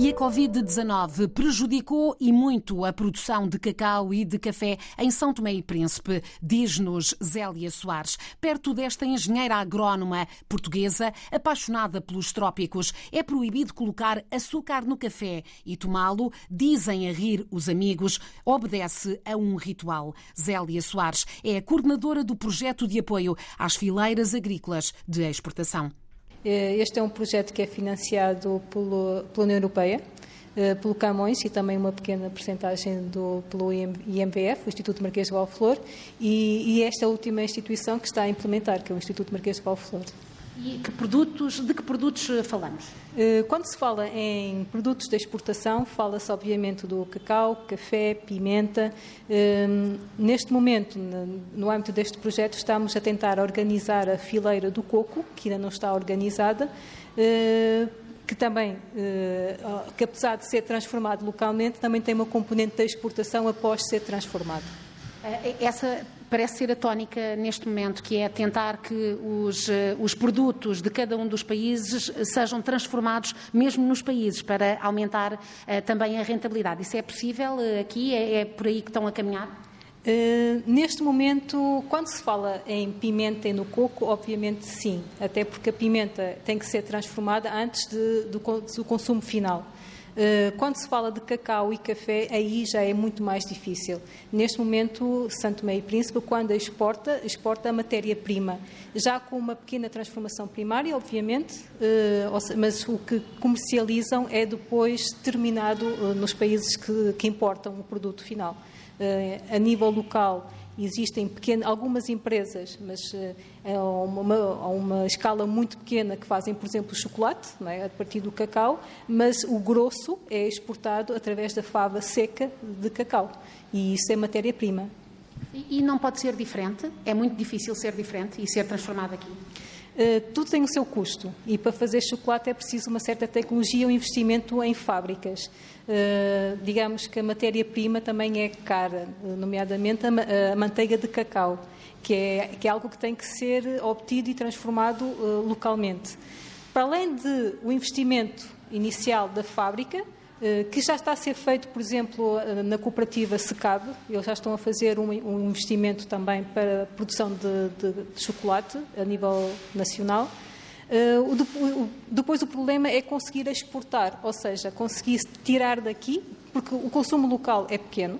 E a Covid-19 prejudicou e muito a produção de cacau e de café em São Tomé e Príncipe, diz-nos Zélia Soares. Perto desta engenheira agrónoma portuguesa, apaixonada pelos trópicos, é proibido colocar açúcar no café e tomá-lo, dizem a rir os amigos, obedece a um ritual. Zélia Soares é a coordenadora do projeto de apoio às fileiras agrícolas de exportação. Eh, este é um projeto que é financiado pelo, pela União Europeia, eh, pelo Camões e também uma pequena porcentagem do, pelo IMVF, o Instituto Marquês de Valflor, e, e esta última instituição que está a implementar, que é o Instituto Marquês de Valflor. E que produtos, de que produtos eh, falamos? Eh, quando se fala em produtos de exportação, fala-se obviamente do cacau, café, pimenta. Eh, neste momento, no âmbito deste projeto, estamos a tentar organizar a fileira do coco, que ainda não está organizada, que também, que apesar de ser transformado localmente, também tem uma componente da exportação após ser transformado. Essa parece ser a tónica neste momento, que é tentar que os, eh, os produtos de cada um dos países sejam transformados mesmo nos países, para aumentar uh, também a rentabilidade. Isso é possível uh, aqui? É, é, por aí que estão a caminhar? Uh, neste momento, quando se fala em pimenta e no coco, obviamente sim, até porque a pimenta tem que ser transformada antes de, do, do consumo final. Eh, quando se fala de cacau e café, aí já é muito mais difícil. Neste momento, Santo Meio Príncipe, quando exporta, exporta a matéria-prima, já com uma pequena transformação primária, obviamente, eh, mas o que comercializam é depois terminado eh, nos países que, que importam o produto final. A nível local, Existem algumas empresas, mas a, uma, a uma escala muito pequena, que fazem, por exemplo, chocolate, é? a partir do cacau, mas o grosso é exportado através da fava seca de cacau. E isso é matéria-prima. E, e não pode ser diferente? É muito difícil ser diferente e ser transformado aqui? Uh, tudo tem o seu custo e para fazer chocolate é preciso uma certa tecnologia, um investimento em fábricas. Uh, digamos que a matéria-prima também é cara, nomeadamente a, a, manteiga de cacau, que é, que é algo que tem que ser obtido e transformado uh, localmente. Para além de o investimento inicial da fábrica, eh, que já está a ser feito, por exemplo, eh, na cooperativa Secab, eles já estão a fazer um, investimento também para a produção de, de, de chocolate a nível nacional. Uh, depois o problema é conseguir exportar, ou seja, conseguir tirar daqui, porque o consumo local é pequeno,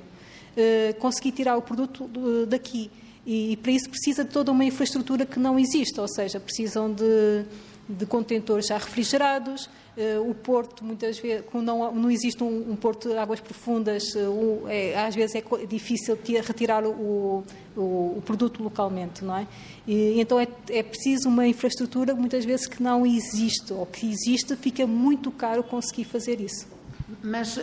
conseguir tirar o produto daqui. E para isso precisa de toda uma infraestrutura que não existe, ou seja, precisam de de contentores já refrigerados, eh, o porto, muitas vezes, como não, não existe um, um porto de águas profundas, eh, é, às vezes é difícil retirar o, o, o, produto localmente, não é? E, então é, é preciso uma infraestrutura, muitas vezes, que não existe, ou que existe, fica muito caro conseguir fazer isso. Mas uh,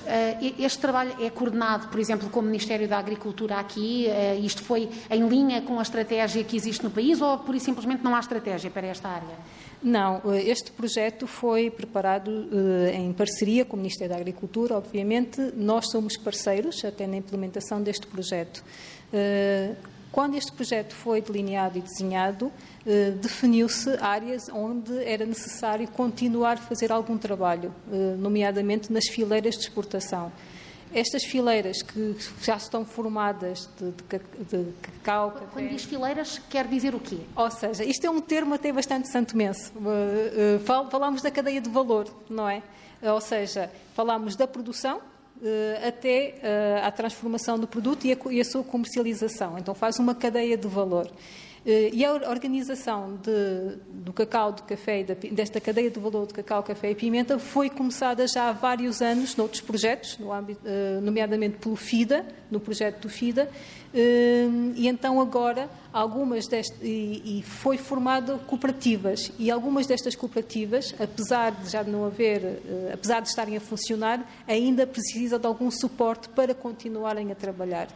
este trabalho é coordenado, por exemplo, com o Ministério da Agricultura aqui? Uh, isto foi em linha com a estratégia que existe no país ou, por simplesmente, não há estratégia para esta área? Não, eh, este projeto foi preparado uh, em parceria com o Ministério da Agricultura, obviamente. Nós somos parceiros até na implementação deste projeto. Quando este projeto foi delineado e desenhado, uh, definiu-se áreas onde era necessário continuar a fazer algum trabalho, nomeadamente nas fileiras de exportação. Estas fileiras que já estão formadas de, de, de cacau, café... Quando diz fileiras, quer dizer o quê? Ou seja, isto é um termo até bastante santomense. Eh, eh, falamos da cadeia de valor, não é? Ou seja, falamos da produção, até uh, à transformação do produto e e a, sua comercialização. Então faz uma cadeia de valor. Uh, e a organização de, do cacau, do café, desta cadeia de valor de cacau, café e pimenta foi começada já há vários anos noutros projetos, no âmbito, nomeadamente pelo FIDA, no projeto do FIDA, e então agora algumas destas, e, e foi formado cooperativas e algumas destas cooperativas, apesar de já não haver, apesar de estarem a funcionar, ainda precisam de algum suporte para continuarem a trabalhar.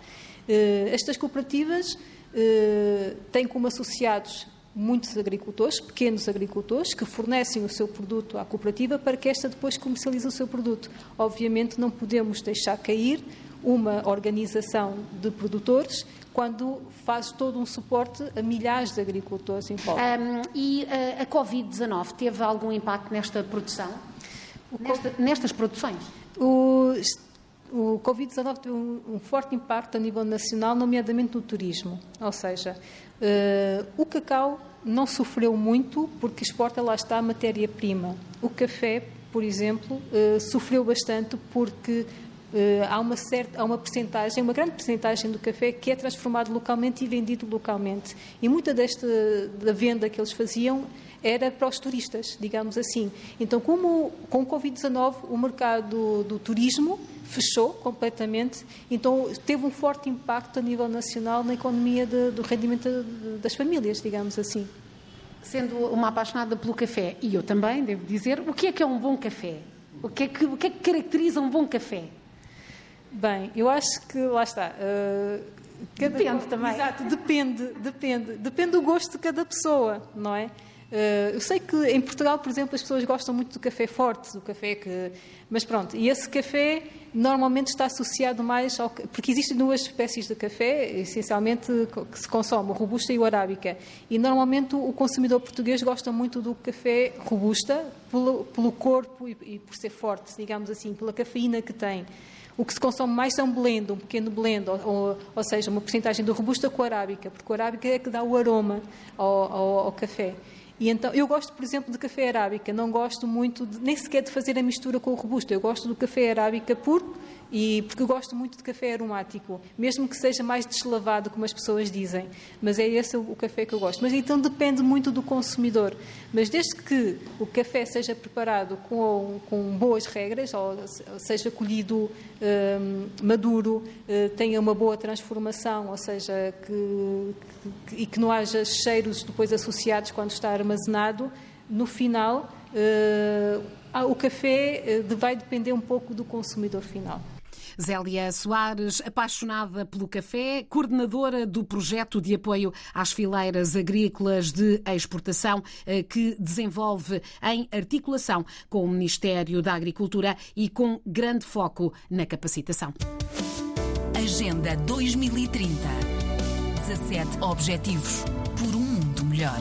Estas cooperativas uh, têm como associados muitos agricultores, pequenos agricultores, que fornecem o seu produto à cooperativa para que esta depois comercialize o seu produto. Obviamente não podemos deixar cair uma organização de produtores quando faz todo um suporte a milhares de agricultores em pobre. Um, e a, a Covid-19 teve algum impacto nesta produção? Nesta, nestas produções? O, o Covid-19 teve um, um, forte impacto a nível nacional, nomeadamente no turismo. Ou seja, uh, o cacau não sofreu muito porque exporta lá está a matéria-prima. O café, por exemplo, uh, sofreu bastante porque Uh, há uma certa, há uma percentagem, uma grande percentagem do café que é transformado localmente e vendido localmente. E muita desta da venda que eles faziam era para os turistas, digamos assim. Então, como com o Covid-19 o mercado do, turismo fechou completamente, então teve um forte impacto a nível nacional na economia de, do rendimento das famílias, digamos assim. Sendo uma apaixonada pelo café, e eu também, devo dizer, o que é que é um bom café? O que é que, o que, é que caracteriza um bom café? Bem, eu acho que lá está. Uh, depende também. Exato, depende, depende. Depende do gosto de cada pessoa, não é? Uh, eu sei que em Portugal, por exemplo, as pessoas gostam muito do café forte, do café que. Mas pronto, e esse café normalmente está associado mais ao. Porque existem duas espécies de café, essencialmente, que se consome, o robusta e o arábica. E normalmente o consumidor português gosta muito do café robusta, pelo, pelo corpo e, e por ser forte, digamos assim, pela cafeína que tem. O que se consome mais é um blend, um pequeno blend, ou, ou, ou seja, uma porcentagem do robusta com a arábica, porque o arábica é que dá o aroma ao, ao, ao café. E então, eu gosto, por exemplo, de café arábica, não gosto muito, de, nem sequer de fazer a mistura com o robusto. Eu gosto do café arábica puro, e porque eu gosto muito de café aromático, mesmo que seja mais deslavado, como as pessoas dizem. Mas é esse o café que eu gosto. Mas então depende muito do consumidor. Mas desde que o café seja preparado com, com boas regras, ou seja colhido um, maduro, uh, tenha uma boa transformação, ou seja, que, que, e que não haja cheiros depois associados quando está armazenado, no final. Uh, o café uh, vai depender um pouco do consumidor final. Zélia Soares, apaixonada pelo café, coordenadora do projeto de apoio às fileiras agrícolas de exportação, eh, que desenvolve em articulação com o Ministério da Agricultura e com grande foco na capacitação. Agenda 2030. 17 Objetivos por um mundo melhor.